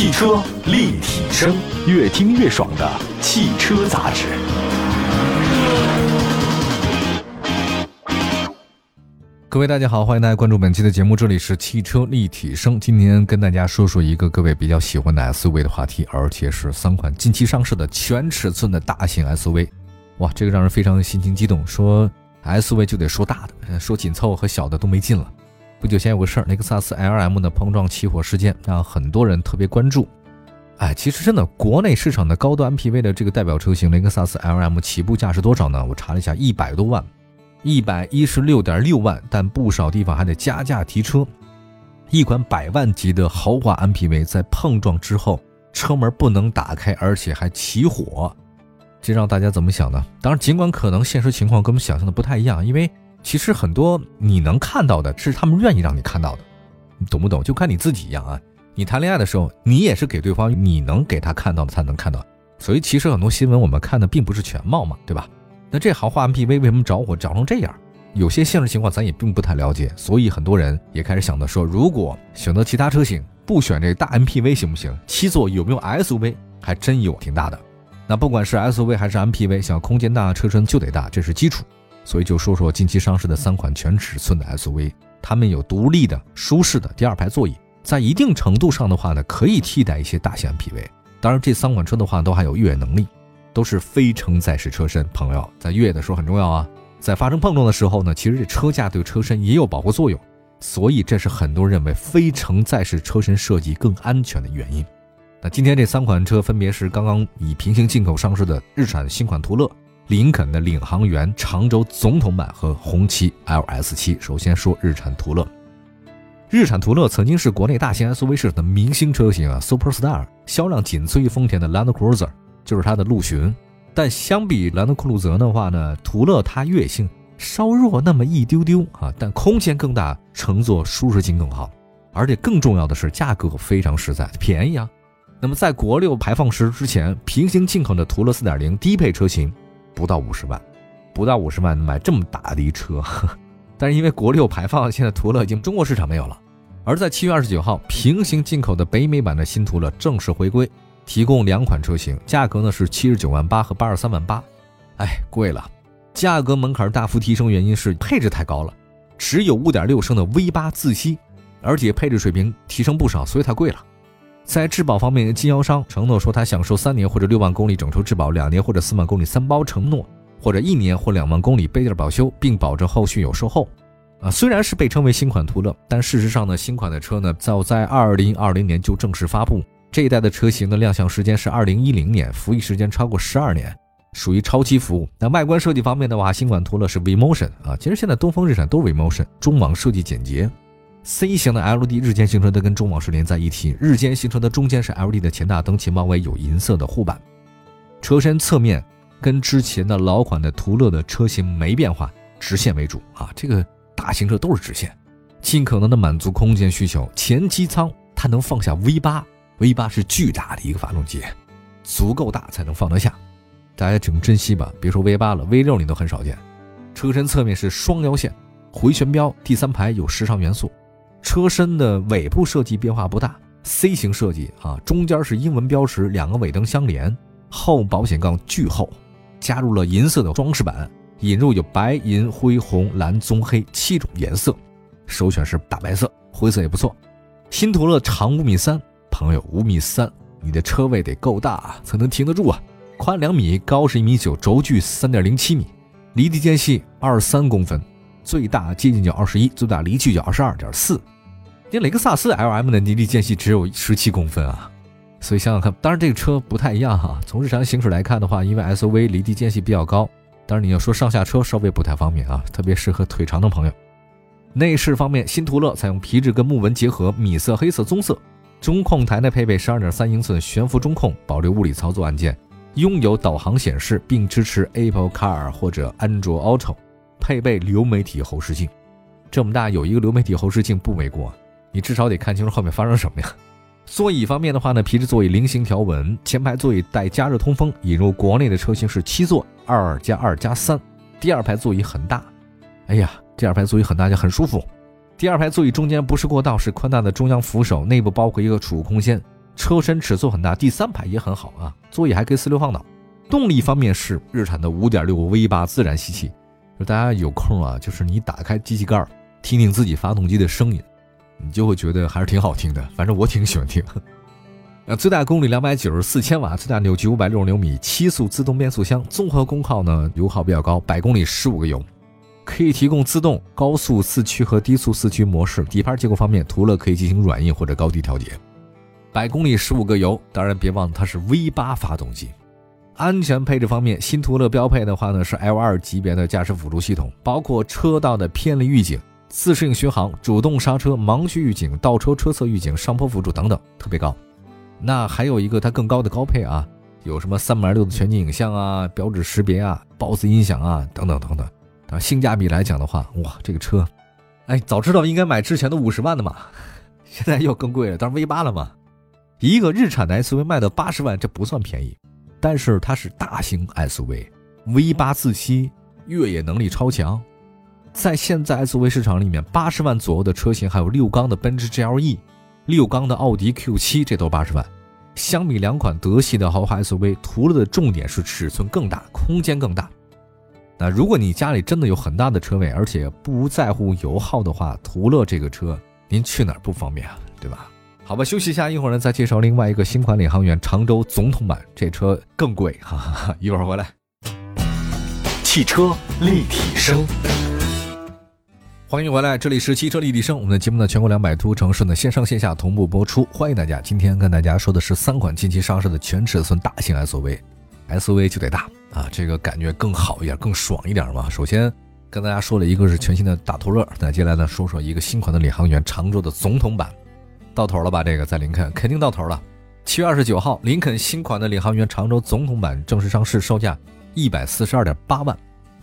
汽车立体声，越听越爽的汽车杂志。各位大家好，欢迎大家关注本期的节目，这里是汽车立体声。今天跟大家说说一个各位比较喜欢的 SUV 的话题，而且是三款近期上市的全尺寸的大型 SUV。哇，这个让人非常心情激动。说 SUV 就得说大的，说紧凑和小的都没劲了。不久前有个事儿，雷克萨斯 LM 的碰撞起火事件让很多人特别关注。哎，其实真的，国内市场的高端 MPV 的这个代表车型雷克萨斯 LM 起步价是多少呢？我查了一下，一百多万。一百一十六点六万，但不少地方还得加价提车。一款百万级的豪华 MPV 在碰撞之后，车门不能打开，而且还起火，这让大家怎么想呢？当然，尽管可能现实情况跟我们想象的不太一样，因为其实很多你能看到的是他们愿意让你看到的，你懂不懂？就看你自己一样啊。你谈恋爱的时候，你也是给对方你能给他看到的才能看到，所以其实很多新闻我们看的并不是全貌嘛，对吧？那这豪华 MPV 为什么着火着成这样？有些现实情况咱也并不太了解，所以很多人也开始想到说，如果选择其他车型，不选这大 MPV 行不行？七座有没有 SUV？还真有挺大的。那不管是 SUV 还是 MPV，想要空间大，车身就得大，这是基础。所以就说说近期上市的三款全尺寸的 SUV，它们有独立的、舒适的第二排座椅，在一定程度上的话呢，可以替代一些大型 MPV。当然，这三款车的话都还有越野能力。都是非承载式车身，朋友在越野的时候很重要啊。在发生碰撞的时候呢，其实这车架对车身也有保护作用，所以这是很多人认为非承载式车身设计更安全的原因。那今天这三款车分别是刚刚以平行进口上市的日产新款途乐、林肯的领航员长轴总统版和红旗 LS7。首先说日产途乐，日产途乐曾经是国内大型 SUV 市场的明星车型啊，Superstar，销量仅次于丰田的 Land Cruiser。就是它的陆巡，但相比兰德酷路泽的话呢，途乐它越野性稍弱那么一丢丢啊，但空间更大，乘坐舒适性更好，而且更重要的是价格非常实在，便宜啊。那么在国六排放时之前，平行进口的途乐4.0低配车型不到五十万，不到五十万买这么大的一车，但是因为国六排放，现在途乐已经中国市场没有了。而在七月二十九号，平行进口的北美版的新途乐正式回归。提供两款车型，价格呢是七十九万八和八十三万八，哎，贵了。价格门槛大幅提升，原因是配置太高了，只有五点六升的 V 八自吸，而且配置水平提升不少，所以它贵了。在质保方面，经销商承诺说他享受三年或者六万公里整车质保，两年或者四万公里三包承诺，或者一年或两万公里备件保修，并保证后续有售后。啊，虽然是被称为新款途乐，但事实上呢，新款的车呢早在二零二零年就正式发布。这一代的车型的亮相时间是二零一零年，服役时间超过十二年，属于超期服务。那外观设计方面的话，新款途乐是 V Motion 啊，其实现在东风日产都是 V Motion，中网设计简洁。C 型的 LED 日间行车灯跟中网是连在一起，日间行车的中间是 LED 的前大灯，前包围有银色的护板。车身侧面跟之前的老款的途乐的车型没变化，直线为主啊，这个大型车都是直线，尽可能的满足空间需求。前机舱它能放下 V 八。V 八是巨大的一个发动机，足够大才能放得下，大家请珍惜吧。别说 V 八了，V 六你都很少见。车身侧面是双腰线回旋镖，第三排有时尚元素。车身的尾部设计变化不大，C 型设计啊，中间是英文标识，两个尾灯相连。后保险杠巨厚，加入了银色的装饰板，引入有白银、灰红、蓝、棕、黑七种颜色，首选是大白色，灰色也不错。新途乐长五米三。朋友，五米三，你的车位得够大啊才能停得住啊！宽两米，高是一米九，轴距三点零七米，离地间隙二三公分，最大接近角二十一，最大离去角二十二点四。那雷克萨斯 LM 的离地间隙只有十七公分啊！所以想想看，当然这个车不太一样哈。从日常行驶来看的话，因为 SUV 离地间隙比较高，当然你要说上下车稍微不太方便啊，特别适合腿长的朋友。内饰方面，新途乐采用皮质跟木纹结合，米色、黑色、棕色。中控台呢配备十二点三英寸悬浮中控，保留物理操作按键，拥有导航显示，并支持 Apple Car 或者安卓 Auto，配备流媒体后视镜。这么大有一个流媒体后视镜不为过，你至少得看清楚后面发生什么呀。座椅方面的话呢，皮质座椅菱形条纹，前排座椅带加热通风，引入国内的车型是七座二加二加三，第二排座椅很大，哎呀，第二排座椅很大就很舒服。第二排座椅中间不是过道，是宽大的中央扶手，内部包括一个储物空间。车身尺寸很大，第三排也很好啊，座椅还可以四六放倒。动力方面是日产的5.6 V8 自然吸气，大家有空啊，就是你打开机器盖听听自己发动机的声音，你就会觉得还是挺好听的。反正我挺喜欢听。那最大功率两百九十四千瓦，最大扭矩五百六十牛米，七速自动变速箱，综合功耗呢油耗比较高，百公里十五个油，可以提供自动、高速四驱和低速四驱模式。底盘结构方面，途乐可以进行软硬或者高低调节。百公里十五个油，当然别忘了它是 V8 发动机。安全配置方面，新途乐标配的话呢是 L2 级别的驾驶辅助系统，包括车道的偏离预警、自适应巡航、主动刹车、盲区预警、倒车车侧预警、上坡辅助等等，特别高。那还有一个它更高的高配啊，有什么三百六的全景影像啊、标志识别啊、BOSS 音响啊等等等等。啊，性价比来讲的话，哇，这个车，哎，早知道应该买之前的五十万的嘛，现在又更贵了，当 V8 了嘛。一个日产的 SUV 卖到八十万，这不算便宜。但是它是大型 SUV，V8 自吸，越野能力超强，在现在 SUV 市场里面，八十万左右的车型还有六缸的奔驰 GLE，六缸的奥迪 Q7，这都八十万。相比两款德系的豪华 SUV，途乐的重点是尺寸更大，空间更大。那如果你家里真的有很大的车位，而且不在乎油耗的话，途乐这个车您去哪儿不方便啊？对吧？好吧，休息一下，一会儿呢再介绍另外一个新款领航员常州总统版，这车更贵，哈哈哈！一会儿回来。汽车立体声，欢迎回来，这里是汽车立体声，我们的节目呢全国两百多城市呢线上线下同步播出，欢迎大家。今天跟大家说的是三款近期上市的全尺寸大型 SUV，SUV 就得大啊，这个感觉更好一点，更爽一点嘛。首先跟大家说了一个是全新的大途乐，那接下来呢说说一个新款的领航员常州的总统版。到头了吧？这个在林肯肯定到头了。七月二十九号，林肯新款的领航员常州总统版正式上市，售价一百四十二点八万，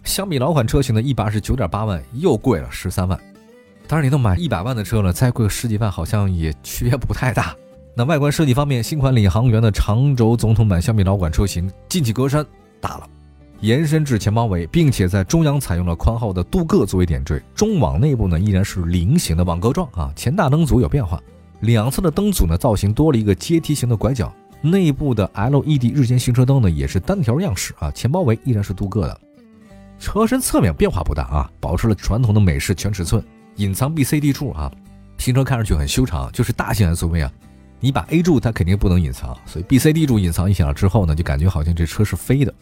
相比老款车型的一百二十九点八万又贵了十三万。当然，你都买一百万的车了，再贵十几万好像也区别不太大。那外观设计方面，新款领航员的常州总统版相比老款车型，进气格栅大了，延伸至前包围，并且在中央采用了宽厚的镀铬作为点缀，中网内部呢依然是菱形的网格状啊，前大灯组有变化。两侧的灯组呢，造型多了一个阶梯形的拐角，内部的 LED 日间行车灯呢也是单条样式啊，前包围依然是镀铬的，车身侧面变化不大啊，保持了传统的美式全尺寸，隐藏 BCD 柱啊，新车看上去很修长，就是大型 SUV 啊，你把 A 柱它肯定不能隐藏，所以 BCD 柱隐藏一下了之后呢，就感觉好像这车是飞的，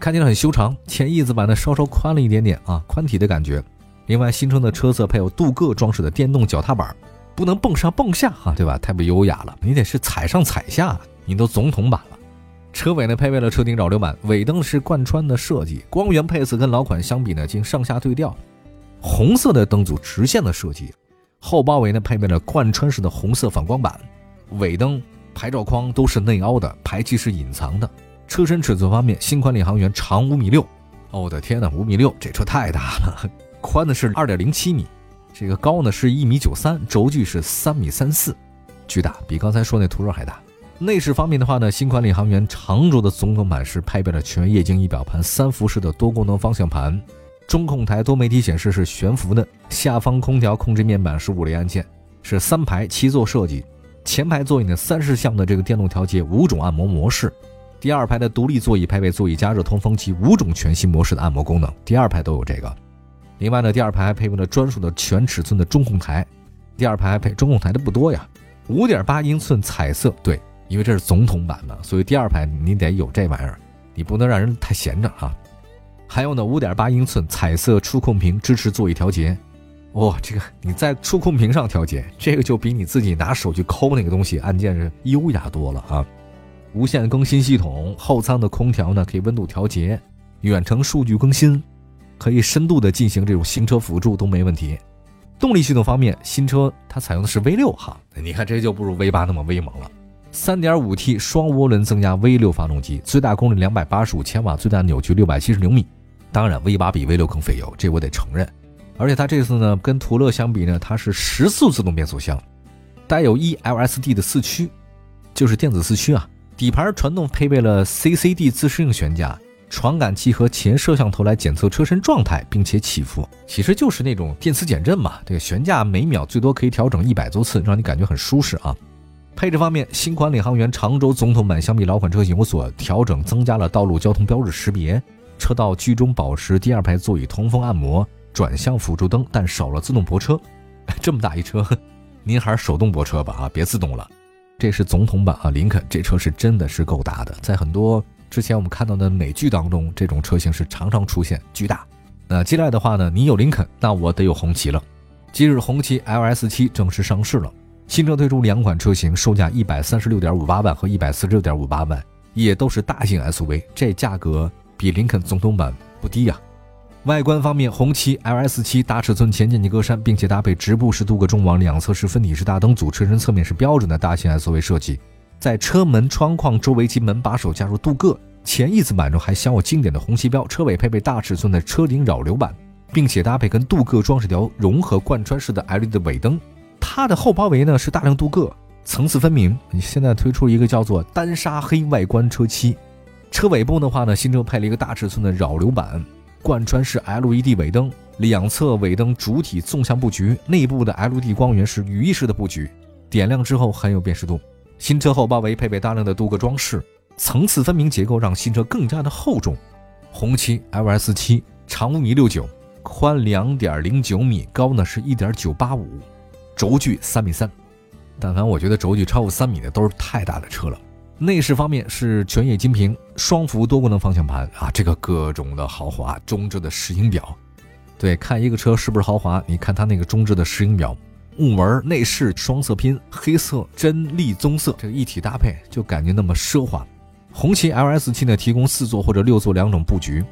看起来很修长，前翼子板呢稍稍宽了一点点啊，宽体的感觉，另外新车的车侧配有镀铬装饰的电动脚踏板。不能蹦上蹦下哈，对吧？太不优雅了，你得是踩上踩下，你都总统版了。车尾呢配备了车顶扰流板，尾灯是贯穿的设计，光源配色跟老款相比呢，经上下对调，红色的灯组直线的设计，后包围呢配备了贯穿式的红色反光板，尾灯、牌照框都是内凹的，排气是隐藏的。车身尺寸方面，新款领航员长五米六，哦我的天呐，五米六，这车太大了，宽的是二点零七米。这个高呢是一米九三，轴距是三米三四，巨大，比刚才说那途锐还大。内饰方面的话呢，新款领航员长轴的总统版是配备了全液晶仪表盘、三辐式的多功能方向盘，中控台多媒体显示是悬浮的，下方空调控制面板是物理按键，是三排七座设计，前排座椅呢三十项的这个电动调节五种按摩模式，第二排的独立座椅配备座椅加热、通风及五种全新模式的按摩功能，第二排都有这个。另外呢，第二排还配备了专属的全尺寸的中控台，第二排配中控台的不多呀，五点八英寸彩色，对，因为这是总统版的，所以第二排你得有这玩意儿，你不能让人太闲着啊。还有呢，五点八英寸彩色触控屏支持座椅调节，哇，这个你在触控屏上调节，这个就比你自己拿手去抠那个东西按键是优雅多了啊。无线更新系统，后舱的空调呢可以温度调节，远程数据更新。可以深度的进行这种行车辅助都没问题。动力系统方面，新车它采用的是 V 六哈，你看这就不如 V 八那么威猛了。三点五 T 双涡轮增压 V 六发动机，最大功率两百八十五千瓦，最大扭矩六百七十牛米。当然，V 八比 V 六更费油，这我得承认。而且它这次呢，跟途乐相比呢，它是十速自动变速箱，带有 E LSD 的四驱，就是电子四驱啊。底盘传动配备了 CCD 自适应悬架。传感器和前摄像头来检测车身状态，并且起伏，其实就是那种电磁减震嘛。这个悬架每秒最多可以调整一百多次，让你感觉很舒适啊。配置方面，新款领航员长轴总统版相比老款车型有所调整，增加了道路交通标志识别、车道居中保持、第二排座椅通风按摩、转向辅助灯，但少了自动泊车。这么大一车，您还是手动泊车吧啊，别自动了。这是总统版啊，林肯这车是真的是够大的，在很多之前我们看到的美剧当中，这种车型是常常出现巨大。那接下来的话呢，你有林肯，那我得有红旗了。今日红旗 LS 七正式上市了。新车推出两款车型，售价一百三十六点五八万和一百四十六点五八万，也都是大型 SUV，这价格比林肯总统版不低呀。外观方面，红旗 LS7 大尺寸前进气格栅，并且搭配直布式镀铬中网，两侧是分体式大灯组，车身侧面是标准的大型 SUV 设计，在车门窗框周围及门把手加入镀铬，前翼子板中还镶有经典的红旗标，车尾配备大尺寸的车顶扰流板，并且搭配跟镀铬装饰条融合贯穿式的 LED 尾灯。它的后包围呢是大量镀铬，层次分明。现在推出一个叫做丹砂黑外观车漆，车尾部的话呢，新车配了一个大尺寸的扰流板，贯穿式 LED 尾灯，两侧尾灯主体纵向布局，内部的 LED 光源是羽翼式的布局，点亮之后很有辨识度。新车后包围配备大量的镀铬装饰，层次分明结构让新车更加的厚重。红旗 LS 七长五米六九，宽两点零九米，高呢是一点九八五。轴距三米三，但凡我觉得轴距超过三米的都是太大的车了。内饰方面是全液晶屏，双幅多功能方向盘啊，这个各种的豪华。中置的石英表，对，看一个车是不是豪华，你看它那个中置的石英表，木纹内饰双色拼，黑色真栗棕色，这个一体搭配就感觉那么奢华。红旗 LS 七呢，提供四座或者六座两种布局，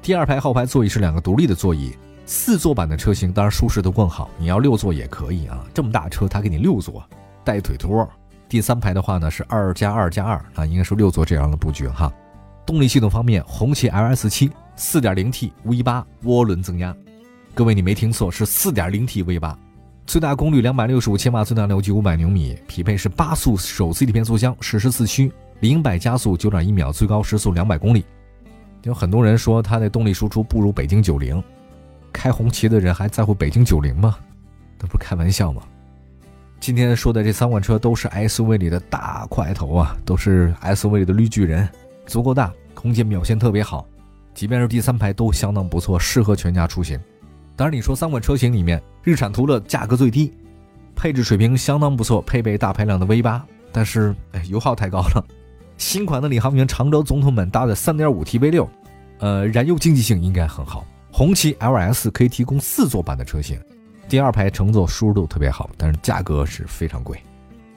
第二排后排座椅是两个独立的座椅。四座版的车型当然舒适度更好，你要六座也可以啊。这么大车，它给你六座，带腿托。第三排的话呢是二加二加二啊，应该是六座这样的布局哈。动力系统方面，红旗 LS 七 4.0T V 八涡轮增压，各位你没听错，是 4.0T V 八，最大功率两百六十五千瓦，最大扭矩五百牛米，匹配是八速手自一体变速箱，适时四驱，零百加速九点一秒，最高时速两百公里。有很多人说它的动力输出不如北京九零。开红旗的人还在乎北京九零吗？那不开玩笑吗？今天说的这三款车都是 SUV 里的大块头啊，都是 SUV 里的绿巨人，足够大，空间表现特别好，即便是第三排都相当不错，适合全家出行。当然，你说三款车型里面，日产途乐价格最低，配置水平相当不错，配备大排量的 V 八，但是哎，油耗太高了。新款的领航员长轴总统版搭载 3.5T V 六，呃，燃油经济性应该很好。红旗 LS 可以提供四座版的车型，第二排乘坐舒适度特别好，但是价格是非常贵。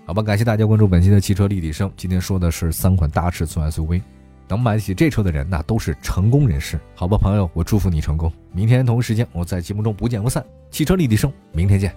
好吧，感谢大家关注本期的汽车立体声。今天说的是三款大尺寸 SUV，能买得起这车的人，那都是成功人士。好吧，朋友，我祝福你成功。明天同一时间，我在节目中不见不散。汽车立体声，明天见。